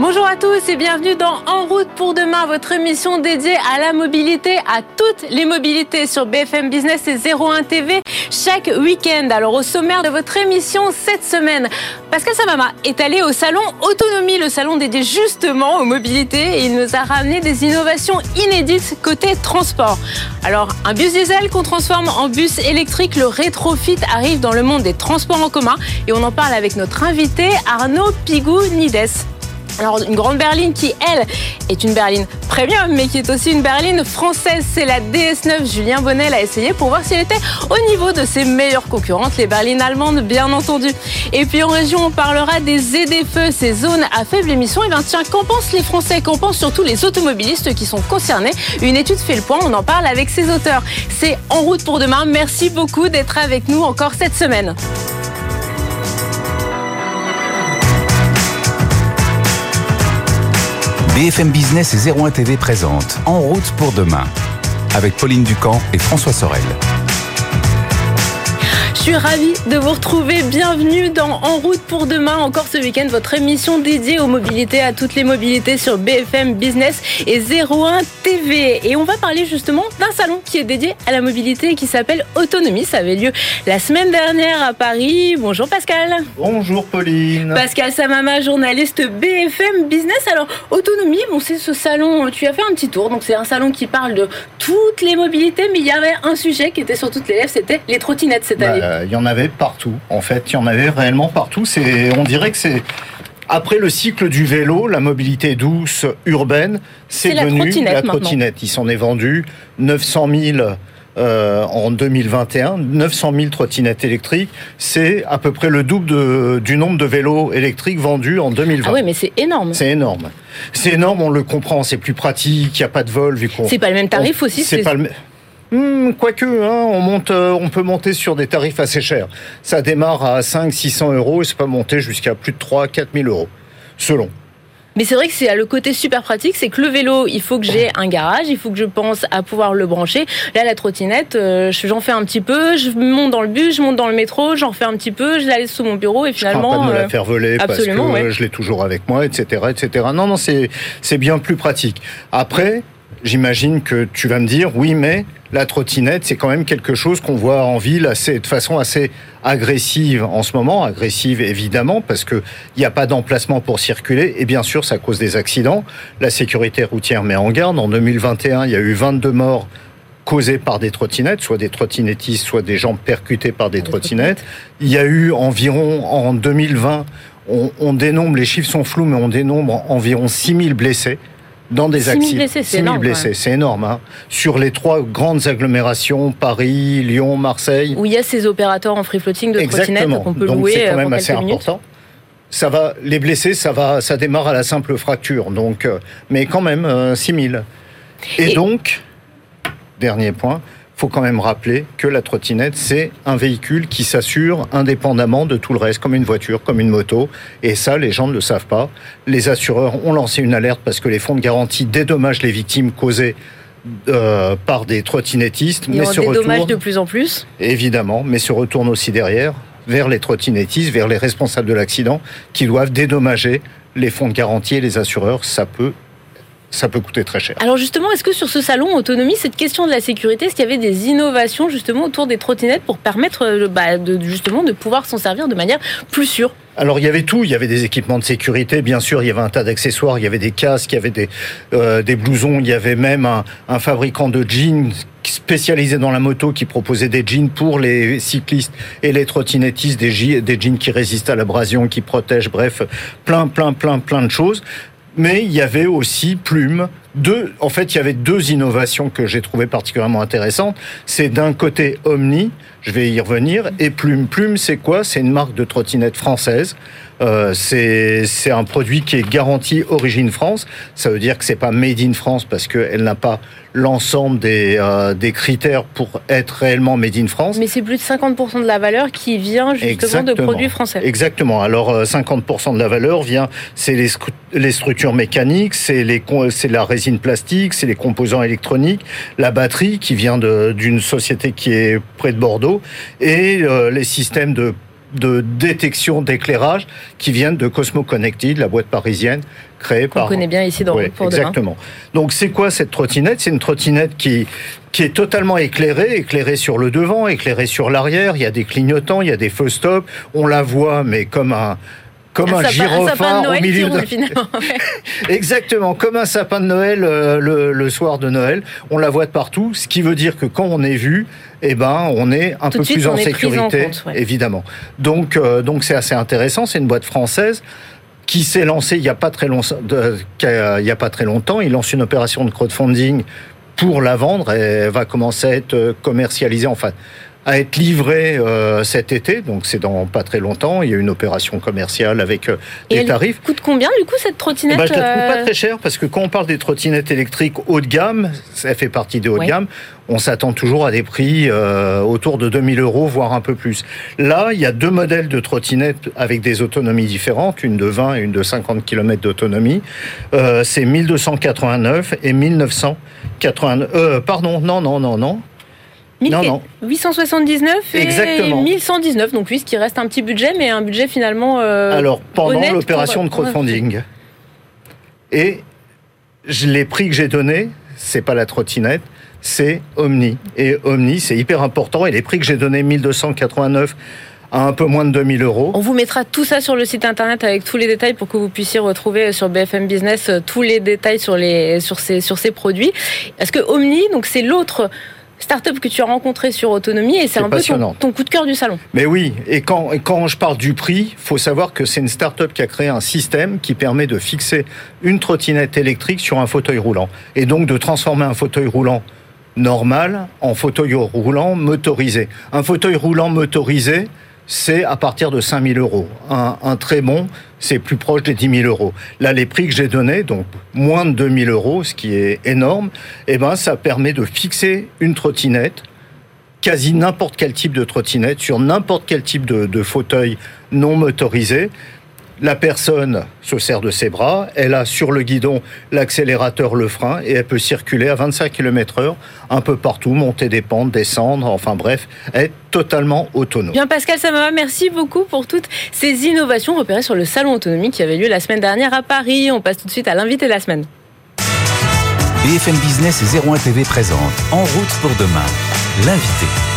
Bonjour à tous et bienvenue dans En route pour demain, votre émission dédiée à la mobilité, à toutes les mobilités sur BFM Business et 01 TV chaque week-end. Alors au sommaire de votre émission cette semaine, Pascal Samama est allé au salon Autonomie, le salon dédié justement aux mobilités et il nous a ramené des innovations inédites côté transport. Alors un bus diesel qu'on transforme en bus électrique, le rétrofit arrive dans le monde des transports en commun et on en parle avec notre invité Arnaud Pigou-Nides. Alors une grande berline qui, elle, est une berline premium, mais qui est aussi une berline française. C'est la DS9. Julien Bonnet l'a essayé pour voir si elle était au niveau de ses meilleures concurrentes, les berlines allemandes, bien entendu. Et puis en région, on parlera des ZFE, ces zones à faible émission. Et bien tiens, qu'en pensent les Français? Qu'en pensent surtout les automobilistes qui sont concernés? Une étude fait le point, on en parle avec ses auteurs. C'est En route pour demain. Merci beaucoup d'être avec nous encore cette semaine. BFM Business et 01 TV présente En route pour demain avec Pauline Ducamp et François Sorel. Je suis ravie de vous retrouver. Bienvenue dans En route pour demain, encore ce week-end, votre émission dédiée aux mobilités, à toutes les mobilités sur BFM Business et 01 TV. Et on va parler justement d'un salon qui est dédié à la mobilité et qui s'appelle Autonomie. Ça avait lieu la semaine dernière à Paris. Bonjour Pascal. Bonjour Pauline. Pascal Samama, journaliste BFM Business. Alors, Autonomie, bon, c'est ce salon, tu as fait un petit tour. Donc, c'est un salon qui parle de toutes les mobilités, mais il y avait un sujet qui était sur toutes les lèvres, c'était les trottinettes cette année. Bah, il y en avait partout. En fait, il y en avait réellement partout. C'est, on dirait que c'est après le cycle du vélo, la mobilité douce urbaine, c'est devenu la trottinette. Il s'en est vendu 900 000 euh, en 2021, 900 000 trottinettes électriques. C'est à peu près le double du nombre de vélos électriques vendus en 2020. Ah oui, mais c'est énorme. C'est énorme. C'est énorme, on le comprend, c'est plus pratique, il n'y a pas de vol vu qu'on... C'est pas le même tarif aussi C'est pas le Hmm, quoique, hein, on, monte, euh, on peut monter sur des tarifs assez chers. Ça démarre à 5 600 euros et c'est pas monter jusqu'à plus de 3 4 000 euros, selon. Mais c'est vrai que c'est le côté super pratique, c'est que le vélo, il faut que j'ai un garage, il faut que je pense à pouvoir le brancher. Là, la trottinette, euh, j'en fais un petit peu, je monte dans le bus, je monte dans le métro, j'en fais un petit peu, je la laisse sous mon bureau et finalement. Je pas de me la euh, faire voler parce que je l'ai toujours avec moi, etc., etc. Non, non, c'est c'est bien plus pratique. Après, j'imagine que tu vas me dire, oui, mais la trottinette, c'est quand même quelque chose qu'on voit en ville assez, de façon assez agressive en ce moment. Agressive, évidemment, parce qu'il n'y a pas d'emplacement pour circuler. Et bien sûr, ça cause des accidents. La sécurité routière met en garde. En 2021, il y a eu 22 morts causés par des trottinettes, soit des trottinettistes, soit des gens percutés par des trottinettes. Il y a eu environ, en 2020, on, on dénombre, les chiffres sont flous, mais on dénombre environ 6000 blessés dans des accidents. c'est énorme. blessés, c'est énorme. Hein. Sur les trois grandes agglomérations, Paris, Lyon, Marseille. Où il y a ces opérateurs en free floating de trottinettes qu'on peut donc louer. C'est quand euh, même assez important. Ça va, les blessés, ça va, ça démarre à la simple fracture. Donc, euh, mais quand même, 6000. Euh, Et, Et donc, dernier point, faut quand même rappeler que la trottinette, c'est un véhicule qui s'assure indépendamment de tout le reste, comme une voiture, comme une moto. Et ça, les gens ne le savent pas. Les assureurs ont lancé une alerte parce que les fonds de garantie dédommagent les victimes causées euh, par des trottinettistes. mais se retournent, de plus en plus. Évidemment, mais se retournent aussi derrière vers les trottinettistes, vers les responsables de l'accident, qui doivent dédommager les fonds de garantie et les assureurs. Ça peut ça peut coûter très cher. Alors justement, est-ce que sur ce salon autonomie, cette question de la sécurité, est-ce qu'il y avait des innovations justement autour des trottinettes pour permettre euh, bah, de, justement de pouvoir s'en servir de manière plus sûre? Alors il y avait tout, il y avait des équipements de sécurité, bien sûr, il y avait un tas d'accessoires, il y avait des casques, il y avait des, euh, des blousons, il y avait même un, un, fabricant de jeans spécialisé dans la moto qui proposait des jeans pour les cyclistes et les trottinettistes, des, des jeans qui résistent à l'abrasion, qui protègent, bref, plein, plein, plein, plein de choses mais il y avait aussi Plume. Deux, en fait, il y avait deux innovations que j'ai trouvées particulièrement intéressantes. C'est d'un côté Omni, je vais y revenir, et Plume. Plume, c'est quoi? C'est une marque de trottinette française euh, c'est un produit qui est garanti origine France. Ça veut dire que c'est pas made in France parce qu'elle n'a pas l'ensemble des, euh, des critères pour être réellement made in France. Mais c'est plus de 50% de la valeur qui vient justement de produits français. Exactement. Alors 50% euh, de la valeur vient, c'est les, les structures mécaniques, c'est les c'est la résine plastique, c'est les composants électroniques, la batterie qui vient d'une société qui est près de Bordeaux et les systèmes de de détection d'éclairage qui viennent de Cosmo Connected, la boîte parisienne créée par. On connaît bien ici dans oui, Exactement. Donc c'est quoi cette trottinette? C'est une trottinette qui qui est totalement éclairée, éclairée sur le devant, éclairée sur l'arrière. Il y a des clignotants, il y a des feux stop. On la voit, mais comme un comme un, gyrophare au milieu de... Exactement, comme un sapin de Noël euh, le, soir de Noël. On la voit de partout, ce qui veut dire que quand on est vu, eh ben, on est un peu plus en sécurité, évidemment. Donc, euh, donc c'est assez intéressant. C'est une boîte française qui s'est lancée il n'y a pas très longtemps. Il y a pas très longtemps. Il lance une opération de crowdfunding pour la vendre. Et elle va commencer à être commercialisée. Enfin, à être livré euh, cet été, donc c'est dans pas très longtemps. Il y a une opération commerciale avec euh, des elle tarifs. Coûte combien du coup cette trottinette eh ben, Je la trouve pas euh, très cher parce que quand on parle des trottinettes électriques haut de gamme, ça fait partie des haut de gamme. On s'attend toujours à des prix autour de 2000 euros, voire un peu plus. Là, il y a deux modèles de trottinettes avec des autonomies différentes, une de 20 et une de 50 km d'autonomie. c'est 1289 et 1989. pardon, non, non, non, non non, non. 879 et Exactement. 1119. Donc oui, ce qui reste un petit budget, mais un budget finalement. Euh, Alors pendant l'opération de crowdfunding. Et les prix que j'ai donnés, c'est pas la trottinette, c'est Omni. Et Omni, c'est hyper important. Et les prix que j'ai donnés, 1289 à un peu moins de 2000 euros. On vous mettra tout ça sur le site internet avec tous les détails pour que vous puissiez retrouver sur BFM Business euh, tous les détails sur les sur ces sur ces produits. Est-ce que Omni, donc c'est l'autre start-up que tu as rencontré sur autonomie et c'est un peu ton, coup de cœur du salon. Mais oui, et quand, quand je parle du prix, faut savoir que c'est une start-up qui a créé un système qui permet de fixer une trottinette électrique sur un fauteuil roulant et donc de transformer un fauteuil roulant normal en fauteuil roulant motorisé. Un fauteuil roulant motorisé, c'est à partir de 5 000 euros. Un, très bon, c'est plus proche des 10 000 euros. Là, les prix que j'ai donnés, donc moins de 2 000 euros, ce qui est énorme, eh ben, ça permet de fixer une trottinette, quasi n'importe quel type de trottinette, sur n'importe quel type de fauteuil non motorisé, la personne se sert de ses bras, elle a sur le guidon l'accélérateur, le frein, et elle peut circuler à 25 km heure un peu partout, monter des pentes, descendre, enfin bref, être totalement autonome. Bien Pascal Samama, merci beaucoup pour toutes ces innovations repérées sur le salon autonomie qui avait lieu la semaine dernière à Paris. On passe tout de suite à l'invité de la semaine. BFM Business et 01 TV présente En route pour demain, l'invité.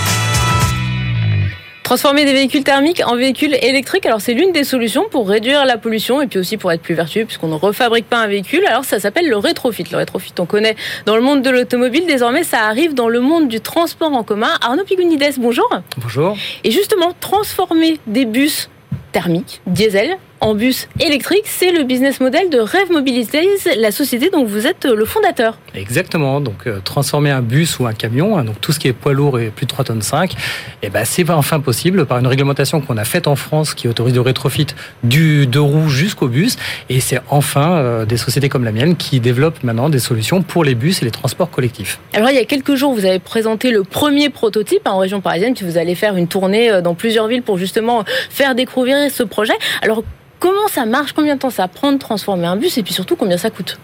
Transformer des véhicules thermiques en véhicules électriques, alors c'est l'une des solutions pour réduire la pollution et puis aussi pour être plus vertueux puisqu'on ne refabrique pas un véhicule. Alors ça s'appelle le rétrofit. Le rétrofit, on connaît dans le monde de l'automobile. Désormais, ça arrive dans le monde du transport en commun. Arnaud Pigounides, bonjour. Bonjour. Et justement, transformer des bus thermiques, diesel, en bus électrique. C'est le business model de Rêve Mobilities, la société dont vous êtes le fondateur. Exactement. Donc, euh, transformer un bus ou un camion, hein, donc tout ce qui est poids lourd et plus de 3 tonnes 5, et ben, c'est enfin possible par une réglementation qu'on a faite en France qui autorise le rétrofit du deux roues jusqu'au bus. Et c'est enfin euh, des sociétés comme la mienne qui développent maintenant des solutions pour les bus et les transports collectifs. Alors, il y a quelques jours, vous avez présenté le premier prototype hein, en région parisienne, puis vous allez faire une tournée euh, dans plusieurs villes pour justement faire découvrir ce projet. Alors, Comment ça marche? Combien de temps ça prend de transformer un bus? Et puis surtout, combien ça coûte?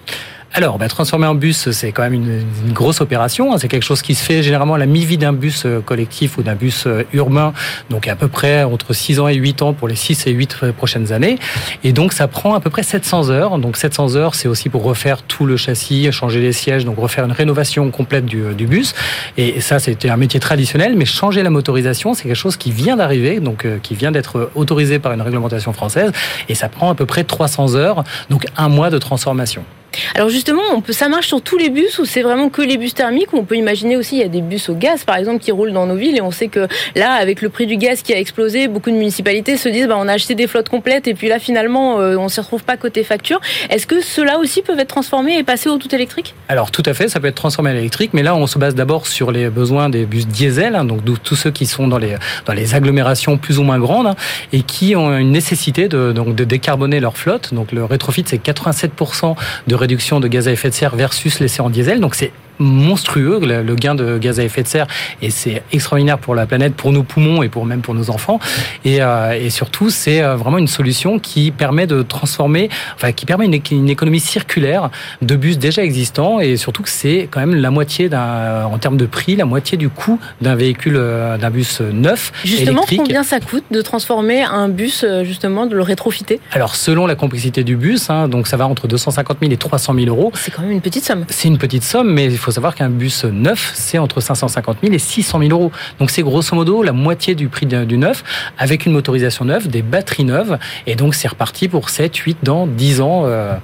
Alors, bah, transformer en bus, c'est quand même une, une grosse opération. Hein. C'est quelque chose qui se fait généralement à la mi-vie d'un bus euh, collectif ou d'un bus euh, urbain, donc à peu près entre 6 ans et 8 ans pour les 6 et 8 euh, prochaines années. Et donc, ça prend à peu près 700 heures. Donc, 700 heures, c'est aussi pour refaire tout le châssis, changer les sièges, donc refaire une rénovation complète du, du bus. Et ça, c'était un métier traditionnel, mais changer la motorisation, c'est quelque chose qui vient d'arriver, donc qui vient d'être autorisé par une réglementation française. Et ça prend à peu près 300 heures, donc un mois de transformation. Alors justement, on peut, ça marche sur tous les bus ou c'est vraiment que les bus thermiques? On peut imaginer aussi il y a des bus au gaz par exemple qui roulent dans nos villes et on sait que là avec le prix du gaz qui a explosé, beaucoup de municipalités se disent bah, on a acheté des flottes complètes et puis là finalement euh, on se retrouve pas côté facture. Est-ce que ceux-là aussi peuvent être transformés et passer au tout électrique? Alors tout à fait, ça peut être transformé à l'électrique, mais là on se base d'abord sur les besoins des bus diesel, hein, donc tous ceux qui sont dans les dans les agglomérations plus ou moins grandes hein, et qui ont une nécessité de donc de décarboner leur flotte. Donc le rétrofit c'est 87% de réduction de gaz à effet de serre versus l'essai en diesel. Donc c'est monstrueux, le, gain de gaz à effet de serre, et c'est extraordinaire pour la planète, pour nos poumons et pour même pour nos enfants. Et, euh, et surtout, c'est euh, vraiment une solution qui permet de transformer, enfin qui permet une, une, économie circulaire de bus déjà existants, et surtout que c'est quand même la moitié d'un, en termes de prix, la moitié du coût d'un véhicule, euh, d'un bus neuf. Justement, combien ça coûte de transformer un bus, justement, de le rétrofiter? Alors, selon la complexité du bus, hein, donc ça va entre 250 000 et 300 000 euros. C'est quand même une petite somme. C'est une petite somme, mais il faut savoir qu'un bus neuf, c'est entre 550 000 et 600 000 euros. Donc c'est grosso modo la moitié du prix du neuf, avec une motorisation neuve, des batteries neuves, et donc c'est reparti pour 7, 8, dans 10 ans. Euh,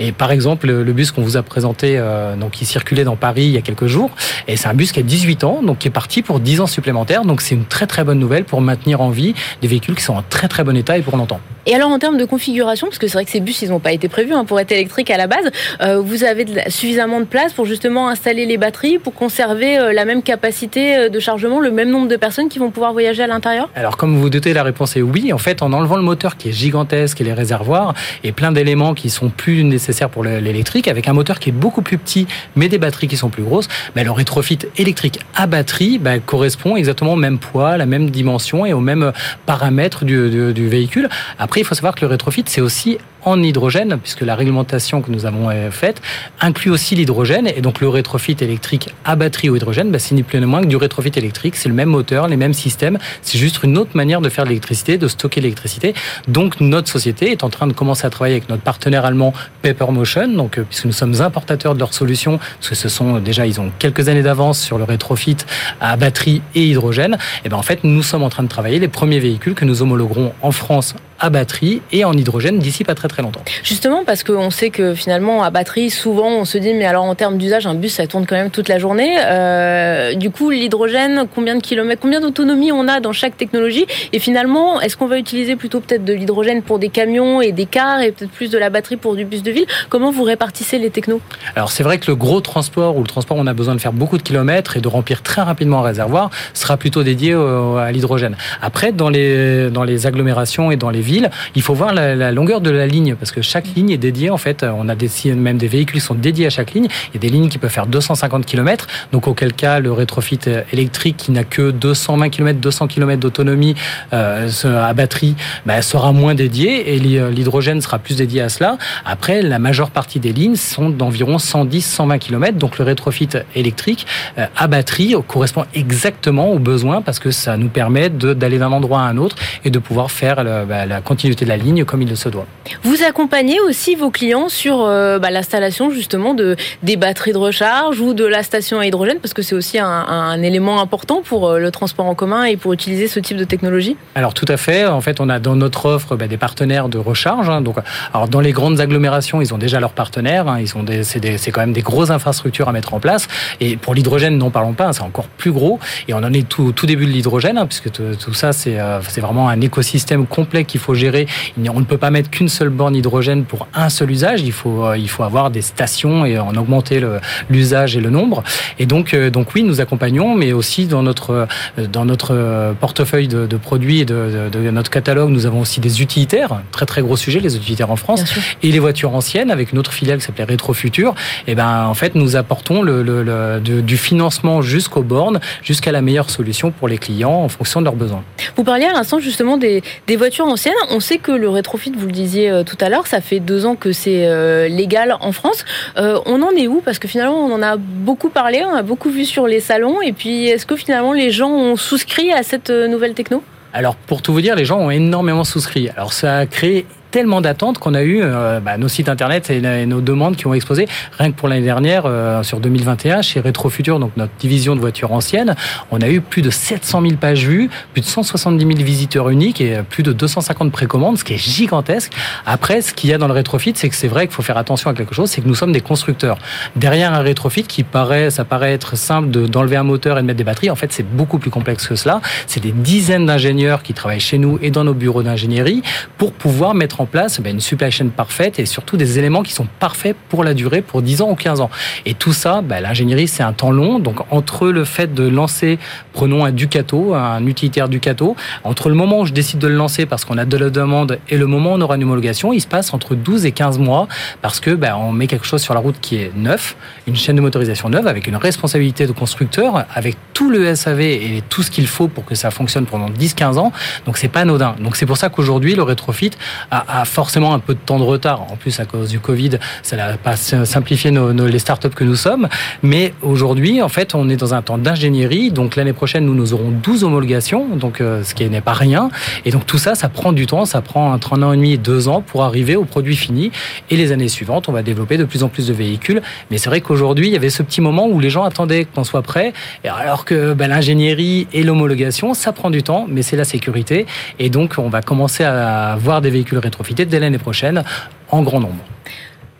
et par exemple, le bus qu'on vous a présenté, euh, donc qui circulait dans Paris il y a quelques jours, et c'est un bus qui a 18 ans, donc qui est parti pour 10 ans supplémentaires. Donc c'est une très très bonne nouvelle pour maintenir en vie des véhicules qui sont en très très bon état et pour longtemps. Et alors en termes de configuration, parce que c'est vrai que ces bus, ils n'ont pas été prévus hein, pour être électriques à la base, euh, vous avez suffisamment de place pour justement installer les batteries, pour conserver euh, la même capacité de chargement, le même nombre de personnes qui vont pouvoir voyager à l'intérieur? Alors comme vous vous doutez, la réponse est oui. En fait, en enlevant le moteur qui est gigantesque et les réservoirs et plein d'éléments qui sont plus nécessaires pour l'électrique, avec un moteur qui est beaucoup plus petit, mais des batteries qui sont plus grosses, bah, le rétrofit électrique à batterie bah, correspond exactement au même poids, la même dimension et aux mêmes paramètres du, du, du véhicule. Après, il faut savoir que le rétrofit, c'est aussi en hydrogène, puisque la réglementation que nous avons euh, faite inclut aussi l'hydrogène. Et donc le rétrofit électrique à batterie ou hydrogène, bah, c'est ni plus ni moins que du rétrofit électrique. C'est le même moteur, les mêmes systèmes. C'est juste une autre manière de faire de l'électricité, de stocker l'électricité. Donc notre société est en train de commencer à travailler avec notre partenaire allemand Papermotion, donc euh, puisque nous sommes importateurs de leurs solutions, parce que ce sont déjà ils ont quelques années d'avance sur le rétrofit à batterie et hydrogène. Et ben en fait nous sommes en train de travailler les premiers véhicules que nous homologuerons en France à batterie et en hydrogène d'ici pas très très longtemps. Justement parce qu'on sait que finalement à batterie, souvent on se dit mais alors en termes d'usage, un bus ça tourne quand même toute la journée. Euh, du coup l'hydrogène, combien de kilomètres, combien d'autonomie on a dans chaque technologie? Et finalement, est-ce qu'on va utiliser plutôt peut-être de l'hydrogène pour des camions et des cars et peut-être plus de la batterie pour du bus de ville? Comment vous répartissez les technos? Alors c'est vrai que le gros transport ou le transport où on a besoin de faire beaucoup de kilomètres et de remplir très rapidement un réservoir sera plutôt dédié à l'hydrogène. Après dans les dans les agglomérations et dans les villes, il faut voir la, longueur de la ligne parce que chaque ligne est dédiée. En fait, on a des, même des véhicules qui sont dédiés à chaque ligne. Il y a des lignes qui peuvent faire 250 km. Donc, auquel cas, le rétrofit électrique qui n'a que 220 km, 200 km d'autonomie euh, à batterie bah, sera moins dédié et l'hydrogène sera plus dédié à cela. Après, la majeure partie des lignes sont d'environ 110-120 km. Donc, le rétrofit électrique euh, à batterie correspond exactement aux besoins parce que ça nous permet d'aller d'un endroit à un autre et de pouvoir faire bah, la continuité de la ligne comme il se doit. Vous accompagnez aussi vos clients sur euh, bah, l'installation justement de des batteries de recharge ou de la station à hydrogène parce que c'est aussi un, un, élément important pour euh, le transport en commun et pour utiliser ce type de technologie? Alors tout à fait. En fait, on a dans notre offre bah, des partenaires de recharge. Hein. donc, alors dans les grandes agglomérations, ils ont déjà leurs partenaires. Hein. ils c'est quand même des grosses infrastructures à mettre en place. Et pour l'hydrogène, n'en parlons pas. Hein. c'est encore plus gros. Et on en est tout, tout début de l'hydrogène puisque tout ça c'est euh, c'est vraiment un écosystème complet qu'il faut gérer. On ne peut pas mettre qu'une seule borne hydrogène pour un seul usage. Il faut, euh, il faut avoir des stations et en augmenter l'usage et le nombre. Et donc, euh, donc oui, nous accompagnons, mais aussi dans notre, euh, dans notre portefeuille de, de produits et de, de, notre catalogue, nous avons aussi des utilitaires, très très gros sujet, les utilitaires en France, et les voitures anciennes avec une autre filiale qui s'appelait Rétrofutur. Et ben en fait, nous apportons le, le, du financement jusqu'aux bornes, jusqu'à la meilleure solution pour les clients en fonction de leurs besoins. Vous parliez à l'instant justement des, des voitures anciennes. On sait que le rétrofit, vous le disiez tout à l'heure, ça fait deux ans que c'est euh, légal en France. Euh, on en est où? Parce que finalement, on en a beaucoup parlé, on a beaucoup vu sur les salons. Et puis, est-ce que finalement, les gens ont souscrit à cette euh, nouvelle techno? Alors pour tout vous dire, les gens ont énormément souscrit. Alors ça a créé tellement d'attentes qu'on a eu euh, bah, nos sites internet et, nos demandes qui ont explosé. Rien que pour l'année dernière, euh, sur 2021, chez Retrofutur, donc notre division de voitures anciennes, on a eu plus de 700 000 pages vues, plus de 170 000 visiteurs uniques et plus de 250 précommandes, ce qui est gigantesque. Après, ce qu'il y a dans le rétrofit, c'est que c'est vrai qu'il faut faire attention à quelque chose, c'est que nous sommes des constructeurs. Derrière un rétrofit qui paraît, ça paraît être simple d'enlever un moteur et de mettre des batteries, en fait, c'est beaucoup plus complexe que cela. C'est des dizaines d'ingénieurs qui travaillent chez nous et dans nos bureaux d'ingénierie pour pouvoir mettre en place ben, une supply chain parfaite et surtout des éléments qui sont parfaits pour la durée, pour 10 ans ou 15 ans. Et tout ça, ben, l'ingénierie, c'est un temps long. Donc entre le fait de lancer, prenons un Ducato, un utilitaire Ducato, entre le moment où je décide de le lancer parce qu'on a de la demande et le moment où on aura une homologation, il se passe entre 12 et 15 mois parce que ben, on met quelque chose sur la route qui est neuf, une chaîne de motorisation neuve avec une responsabilité de constructeur, avec tout le SAV et tout ce qu'il faut pour que ça fonctionne pendant 10-15 ans. Donc c'est pas anodin. Donc c'est pour ça qu'aujourd'hui le rétrofit a, a, forcément un peu de temps de retard. En plus à cause du Covid, ça n'a pas simplifié nos, nos, les startups que nous sommes. Mais aujourd'hui, en fait, on est dans un temps d'ingénierie. Donc l'année prochaine, nous nous aurons 12 homologations, donc euh, ce qui n'est pas rien. Et donc tout ça, ça prend du temps. Ça prend entre un an et demi et deux ans pour arriver au produit fini. Et les années suivantes, on va développer de plus en plus de véhicules. Mais c'est vrai qu'aujourd'hui, il y avait ce petit moment où les gens attendaient qu'on soit prêt, alors que ben, l'ingénierie et l'homologation, ça prend du temps, mais c'est la sécurité. Et donc, on va commencer à voir des véhicules rétrofités dès l'année prochaine en grand nombre.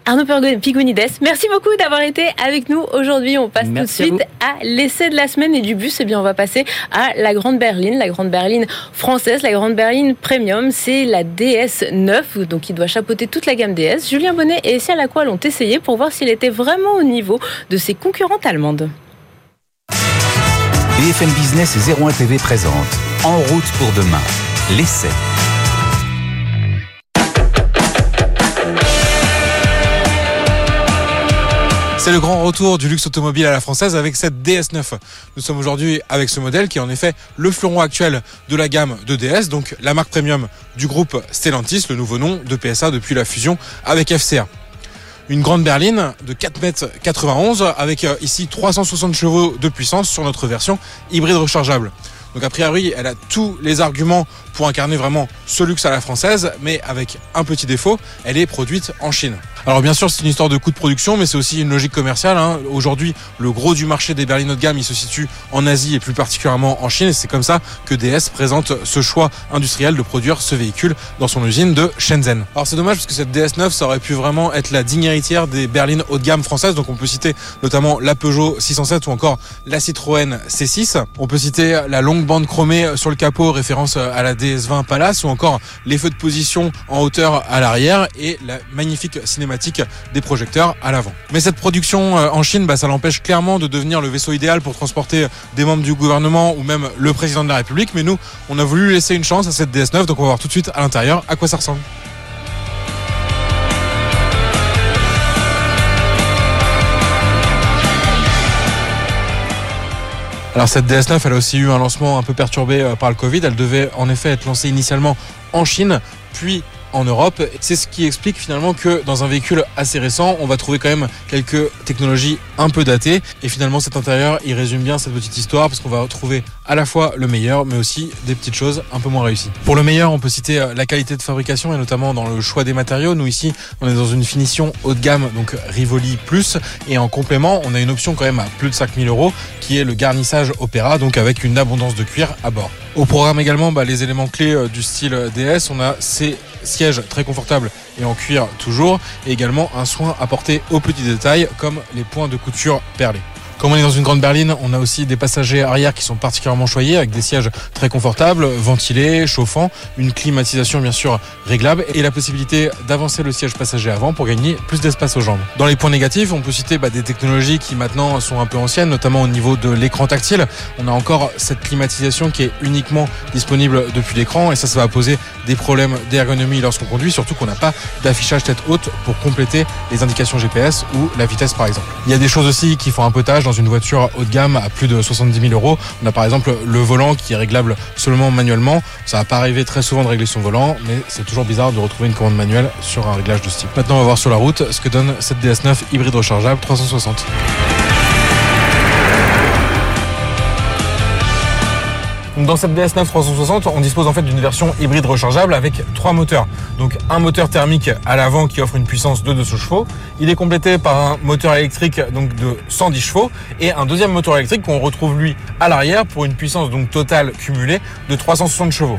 Arnaud Pigonides, merci beaucoup d'avoir été avec nous aujourd'hui. On passe merci tout de suite à, à l'essai de la semaine et du bus. Et eh bien, on va passer à la Grande Berline, la Grande Berline française, la Grande Berline Premium. C'est la DS9, donc il doit chapeauter toute la gamme DS. Julien Bonnet et Essia Lacroix l'ont essayé pour voir s'il était vraiment au niveau de ses concurrentes allemandes. BFM Business et 01 TV présente En route pour demain, l'essai. C'est le grand retour du luxe automobile à la française avec cette DS9. Nous sommes aujourd'hui avec ce modèle qui est en effet le fleuron actuel de la gamme de DS, donc la marque premium du groupe Stellantis, le nouveau nom de PSA depuis la fusion avec FCA. Une grande berline de 4,91 m avec euh, ici 360 chevaux de puissance sur notre version hybride rechargeable. Donc a priori, elle a tous les arguments pour incarner vraiment ce luxe à la française, mais avec un petit défaut, elle est produite en Chine. Alors bien sûr, c'est une histoire de coût de production, mais c'est aussi une logique commerciale. Hein. Aujourd'hui, le gros du marché des berlines haut de gamme, il se situe en Asie et plus particulièrement en Chine. Et c'est comme ça que DS présente ce choix industriel de produire ce véhicule dans son usine de Shenzhen. Alors c'est dommage parce que cette DS9, ça aurait pu vraiment être la digne héritière des berlines haut de gamme françaises. Donc on peut citer notamment la Peugeot 607 ou encore la Citroën C6. On peut citer la longue bande chromée sur le capot, référence à la DS20 Palace ou encore les feux de position en hauteur à l'arrière et la magnifique des projecteurs à l'avant. Mais cette production en Chine, bah, ça l'empêche clairement de devenir le vaisseau idéal pour transporter des membres du gouvernement ou même le président de la République. Mais nous, on a voulu laisser une chance à cette DS9, donc on va voir tout de suite à l'intérieur à quoi ça ressemble. Alors cette DS9, elle a aussi eu un lancement un peu perturbé par le Covid. Elle devait en effet être lancée initialement en Chine, puis en Europe. C'est ce qui explique finalement que dans un véhicule assez récent, on va trouver quand même quelques technologies un peu datées. Et finalement, cet intérieur, il résume bien cette petite histoire parce qu'on va retrouver à la fois le meilleur, mais aussi des petites choses un peu moins réussies. Pour le meilleur, on peut citer la qualité de fabrication et notamment dans le choix des matériaux. Nous ici, on est dans une finition haut de gamme, donc Rivoli Plus. Et en complément, on a une option quand même à plus de 5000 euros qui est le garnissage Opéra, donc avec une abondance de cuir à bord. Au programme également, bah, les éléments clés du style DS, on a ces sièges très confortables et en cuir toujours, et également un soin apporté aux petits détails comme les points de couture perlés. Comme on est dans une grande berline, on a aussi des passagers arrière qui sont particulièrement choyés avec des sièges très confortables, ventilés, chauffants, une climatisation bien sûr réglable et la possibilité d'avancer le siège passager avant pour gagner plus d'espace aux jambes. Dans les points négatifs, on peut citer bah, des technologies qui maintenant sont un peu anciennes, notamment au niveau de l'écran tactile. On a encore cette climatisation qui est uniquement disponible depuis l'écran et ça, ça va poser des problèmes d'ergonomie lorsqu'on conduit, surtout qu'on n'a pas d'affichage tête haute pour compléter les indications GPS ou la vitesse par exemple. Il y a des choses aussi qui font un peu tâche dans une voiture haut de gamme à plus de 70 000 euros. On a par exemple le volant qui est réglable seulement manuellement. Ça va pas arriver très souvent de régler son volant, mais c'est toujours bizarre de retrouver une commande manuelle sur un réglage de ce type. Maintenant, on va voir sur la route ce que donne cette DS9 hybride rechargeable 360. Dans cette DS9 360, on dispose en fait d'une version hybride rechargeable avec trois moteurs. Donc un moteur thermique à l'avant qui offre une puissance de 200 chevaux. Il est complété par un moteur électrique donc de 110 chevaux et un deuxième moteur électrique qu'on retrouve lui à l'arrière pour une puissance donc totale cumulée de 360 chevaux.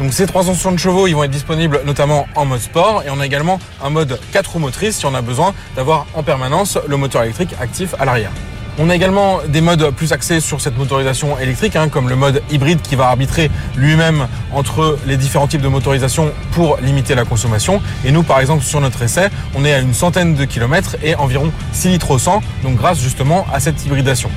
Donc ces 360 chevaux, ils vont être disponibles notamment en mode sport et on a également un mode 4 roues motrices si on a besoin d'avoir en permanence le moteur électrique actif à l'arrière. On a également des modes plus axés sur cette motorisation électrique, hein, comme le mode hybride qui va arbitrer lui-même entre les différents types de motorisation pour limiter la consommation. Et nous, par exemple, sur notre essai, on est à une centaine de kilomètres et environ 6 litres au 100, donc grâce justement à cette hybridation.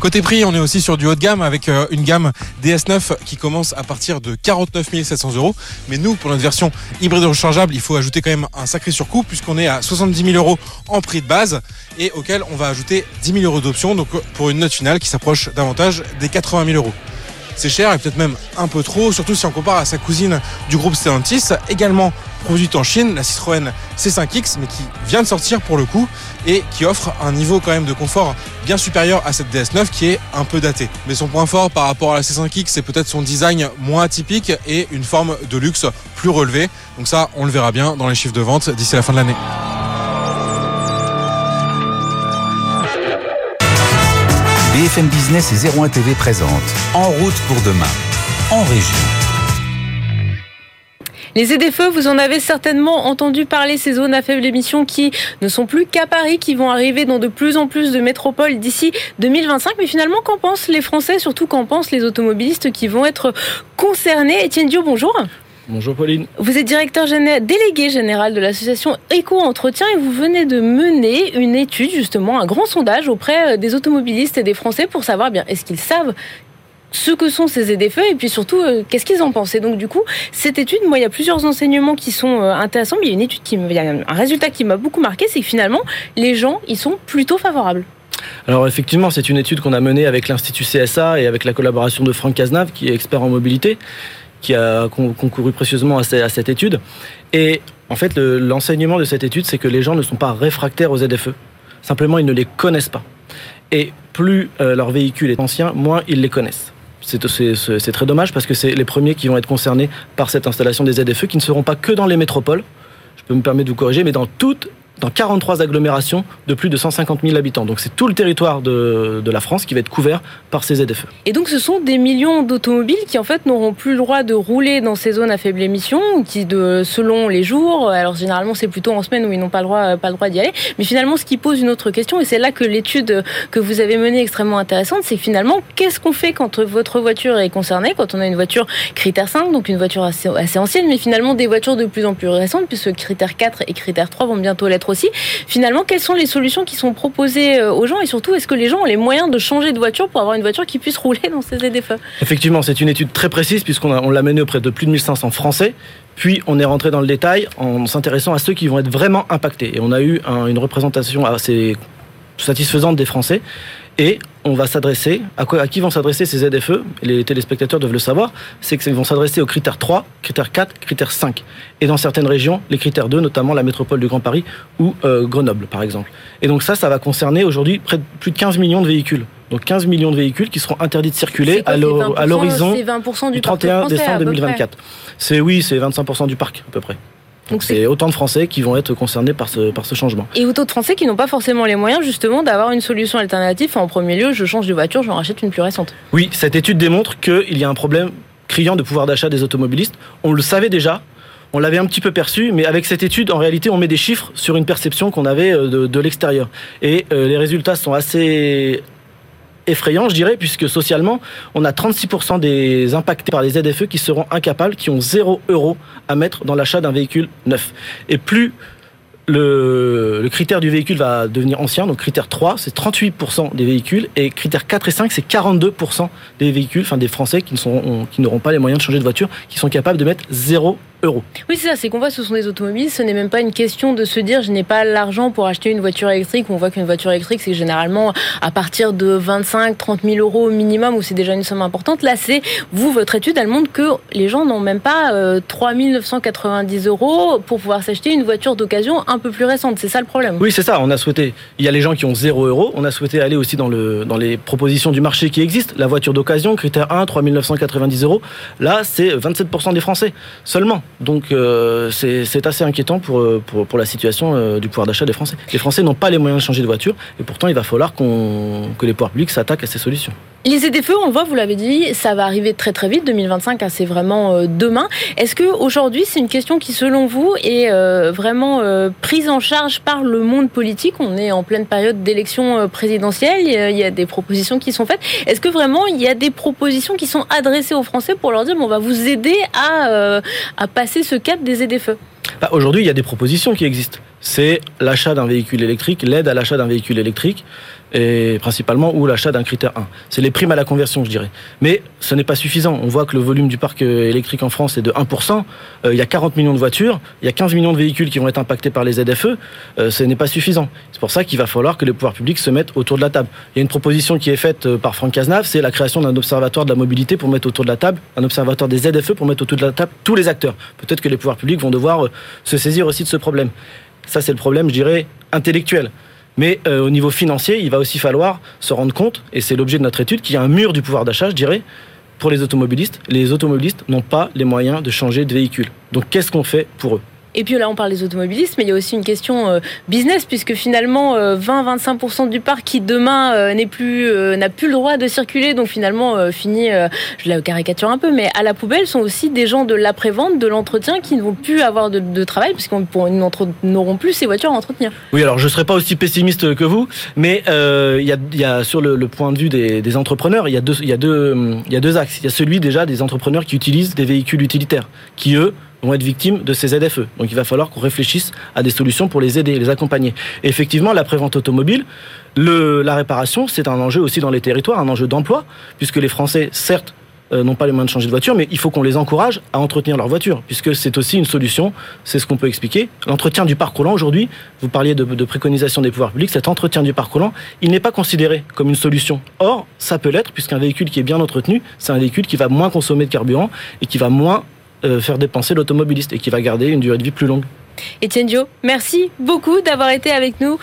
Côté prix, on est aussi sur du haut de gamme avec euh, une gamme DS9 qui commence à partir de 49 700 euros. Mais nous, pour notre version hybride rechargeable, il faut ajouter quand même un sacré surcoût puisqu'on est à 70 000 euros en prix de base et auquel on va ajouter 10 000 euros d'options, donc pour une note finale qui s'approche davantage des 80 000 euros. C'est cher et peut-être même un peu trop, surtout si on compare à sa cousine du groupe Stellantis, également produite en Chine, la Citroën C5X, mais qui vient de sortir pour le coup et qui offre un niveau quand même de confort bien supérieur à cette DS9 qui est un peu datée. Mais son point fort par rapport à la C5X, c'est peut-être son design moins atypique et une forme de luxe plus relevée. Donc ça, on le verra bien dans les chiffres de vente d'ici la fin de l'année. BFM Business et 01 TV présente En route pour demain, en région. Les ZFE, vous en avez certainement entendu parler, ces zones à faible émission qui ne sont plus qu'à Paris, qui vont arriver dans de plus en plus de métropoles d'ici 2025. Mais finalement, qu'en pensent les Français, surtout qu'en pensent les automobilistes qui vont être concernés? Étienne Dio, bonjour. Bonjour Pauline. Vous êtes directeur délégué général de l'association Éco-Entretien et vous venez de mener une étude, justement, un grand sondage auprès euh, des automobilistes et des Français pour savoir bien est-ce qu'ils savent ce que sont ces ZFE et puis surtout euh, qu'est-ce qu'ils en pensent. Et donc du coup, cette étude, moi, il y a plusieurs enseignements qui sont euh, intéressants, mais il y a une étude qui, il y un résultat qui m'a beaucoup marqué, c'est que finalement, les gens, ils sont plutôt favorables. Alors effectivement, c'est une étude qu'on a menée avec l'Institut CSA et avec la collaboration de Franck Cazenave, qui est expert en mobilité qui a concouru précieusement à cette étude. Et en fait, l'enseignement de cette étude, c'est que les gens ne sont pas réfractaires aux ZFE. Simplement, ils ne les connaissent pas. Et plus euh, leur véhicule est ancien, moins ils les connaissent. C'est très dommage parce que c'est les premiers qui vont être concernés par cette installation des ZFE qui ne seront pas que dans les métropoles. Je peux me permettre de vous corriger, mais dans toutes dans 43 agglomérations de plus de 150 000 habitants. Donc c'est tout le territoire de, de, la France qui va être couvert par ces ZFE. Et donc ce sont des millions d'automobiles qui en fait n'auront plus le droit de rouler dans ces zones à faible émission, qui de, selon les jours, alors généralement c'est plutôt en semaine où ils n'ont pas le droit, le droit d'y aller. Mais finalement ce qui pose une autre question, et c'est là que l'étude que vous avez menée est extrêmement intéressante, c'est finalement qu'est-ce qu'on fait quand votre voiture est concernée, quand on a une voiture critère 5, donc une voiture assez, assez ancienne, mais finalement des voitures de plus en plus récentes, puisque critère 4 et critère 3 vont bientôt l'être aussi. Finalement, quelles sont les solutions qui sont proposées euh, aux gens et surtout, est-ce que les gens ont les moyens de changer de voiture pour avoir une voiture qui puisse rouler dans ces ZFE? Effectivement, c'est une étude très précise puisqu'on l'a menée auprès de plus de 1500 Français. Puis on est rentré dans le détail en s'intéressant à ceux qui vont être vraiment impactés. Et on a eu une représentation assez satisfaisante des Français. Et on va s'adresser, à, à, qui vont s'adresser ces ZFE? Les téléspectateurs doivent le savoir, c'est qu'ils vont s'adresser aux critères 3, critères 4, critères 5. Et dans certaines régions, les critères 2, notamment la métropole du Grand Paris ou euh, Grenoble, par exemple. Et donc ça, ça va concerner aujourd'hui près de plus de 15 millions de véhicules. Donc 15 millions de véhicules qui seront interdits de circuler à l'horizon du 31 décembre 2024. C'est oui, c'est 25% du parc à peu près. Donc c'est autant de Français qui vont être concernés par ce, par ce changement. Et autant de Français qui n'ont pas forcément les moyens justement d'avoir une solution alternative. En premier lieu, je change de voiture, je rachète une plus récente. Oui, cette étude démontre qu'il y a un problème criant de pouvoir d'achat des automobilistes. On le savait déjà, on l'avait un petit peu perçu, mais avec cette étude, en réalité, on met des chiffres sur une perception qu'on avait euh, de, de l'extérieur. Et euh, les résultats sont assez effrayant, je dirais, puisque socialement, on a 36% des impactés par les ZFE qui seront incapables, qui ont 0 euros à mettre dans l'achat d'un véhicule neuf. Et plus le, critère du véhicule va devenir ancien, donc critère 3, c'est 38% des véhicules, et critère 4 et 5, c'est 42% des véhicules, enfin des Français qui n'auront pas les moyens de changer de voiture, qui sont capables de mettre 0 oui, c'est ça, c'est qu'on voit ce sont des automobiles, ce n'est même pas une question de se dire je n'ai pas l'argent pour acheter une voiture électrique. On voit qu'une voiture électrique, c'est généralement à partir de 25, 30 000 euros au minimum, où c'est déjà une somme importante. Là, c'est, vous, votre étude, elle montre que les gens n'ont même pas 3 990 euros pour pouvoir s'acheter une voiture d'occasion un peu plus récente. C'est ça le problème. Oui, c'est ça. On a souhaité, il y a les gens qui ont 0 euros. On a souhaité aller aussi dans, le, dans les propositions du marché qui existent. La voiture d'occasion, critère 1, 3 990 euros. Là, c'est 27% des Français seulement. Donc euh, c'est assez inquiétant pour, pour, la situation euh, du pouvoir d'achat des Français. Les Français n'ont pas les moyens de changer de voiture et pourtant il va falloir que les pouvoirs publics s'attaquent à ces solutions. Les ZFE, on le voit, vous l'avez dit, ça va arriver très très vite. 2025, hein, c'est vraiment euh, demain. Est-ce que aujourd'hui, c'est une question qui, selon vous, est euh, vraiment euh, prise en charge par le monde politique? On est en pleine période d'élection présidentielle. Il y a des propositions qui sont faites. Est-ce que vraiment il y a des propositions qui sont adressées aux Français pour leur dire on va vous aider à, passer ce cap des ZFE bah, Aujourd'hui, il y a des propositions qui existent. C'est l'achat d'un véhicule électrique, l'aide à l'achat d'un véhicule électrique et principalement ou l'achat d'un critère 1. C'est les primes à la conversion, je dirais. Mais ce n'est pas suffisant. On voit que le volume du parc euh, électrique en France est de 1%. Euh, il y a 40 millions de voitures, il y a 15 millions de véhicules qui vont être impactés par les ZFE. Euh, ce n'est pas suffisant. C'est pour ça qu'il va falloir que les pouvoirs publics se mettent autour de la table. Il y a une proposition qui est faite par Franck Cazenave, c'est la création d'un observatoire de la mobilité pour mettre autour de la table, un observatoire des ZFE pour mettre autour de la table tous les acteurs. Peut-être que les pouvoirs publics vont devoir se saisir aussi de ce problème. Ça, c'est le problème, je dirais, intellectuel. Mais euh, au niveau financier, il va aussi falloir se rendre compte, et c'est l'objet de notre étude, qu'il y a un mur du pouvoir d'achat, je dirais, pour les automobilistes. Les automobilistes n'ont pas les moyens de changer de véhicule. Donc qu'est-ce qu'on fait pour eux? Et puis là, on parle des automobilistes, mais il y a aussi une question euh, business, puisque finalement, 20-25% euh, du parc qui demain euh, n'est plus, n'a plus le droit de circuler, donc finalement finit, je la caricature un peu, mais à la poubelle sont aussi des gens de l'après-vente, de l'entretien, qui ne vont plus avoir de, travail, puisqu'ils n'auront plus ces voitures à entretenir. Oui, alors je ne serai pas aussi pessimiste que vous, mais il y, a, sur le, point de vue des, entrepreneurs, il y, y a deux axes. Il y a celui déjà des entrepreneurs qui utilisent des véhicules utilitaires, qui eux vont être victimes de ces ZFE. Donc il va falloir qu'on réfléchisse à des solutions pour les aider, les accompagner. Effectivement, la prévente automobile, le, la réparation, c'est un enjeu aussi dans les territoires, un enjeu d'emploi, puisque les Français, certes, euh, n'ont pas les moyens de changer de voiture, mais il faut qu'on les encourage à entretenir leur voiture, puisque c'est aussi une solution, c'est ce qu'on peut expliquer. L'entretien du parc roulant, aujourd'hui, vous parliez de, préconisation des pouvoirs publics, cet entretien du parc roulant, il n'est pas considéré comme une solution. Or, ça peut l'être, puisqu'un véhicule qui est bien entretenu, c'est un véhicule qui va moins consommer de carburant et qui va moins faire dépenser l'automobiliste et qui va garder une durée de vie plus longue. Etienne Dio, merci beaucoup d'avoir été avec nous.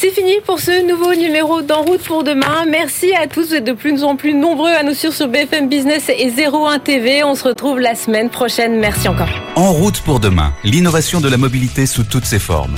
C'est fini pour ce nouveau numéro d'En route pour demain. Merci à tous. Vous êtes de plus en plus nombreux à nous suivre sur BFM Business et 01 TV. On se retrouve la semaine prochaine. Merci encore. En route pour demain, l'innovation de la mobilité sous toutes ses formes.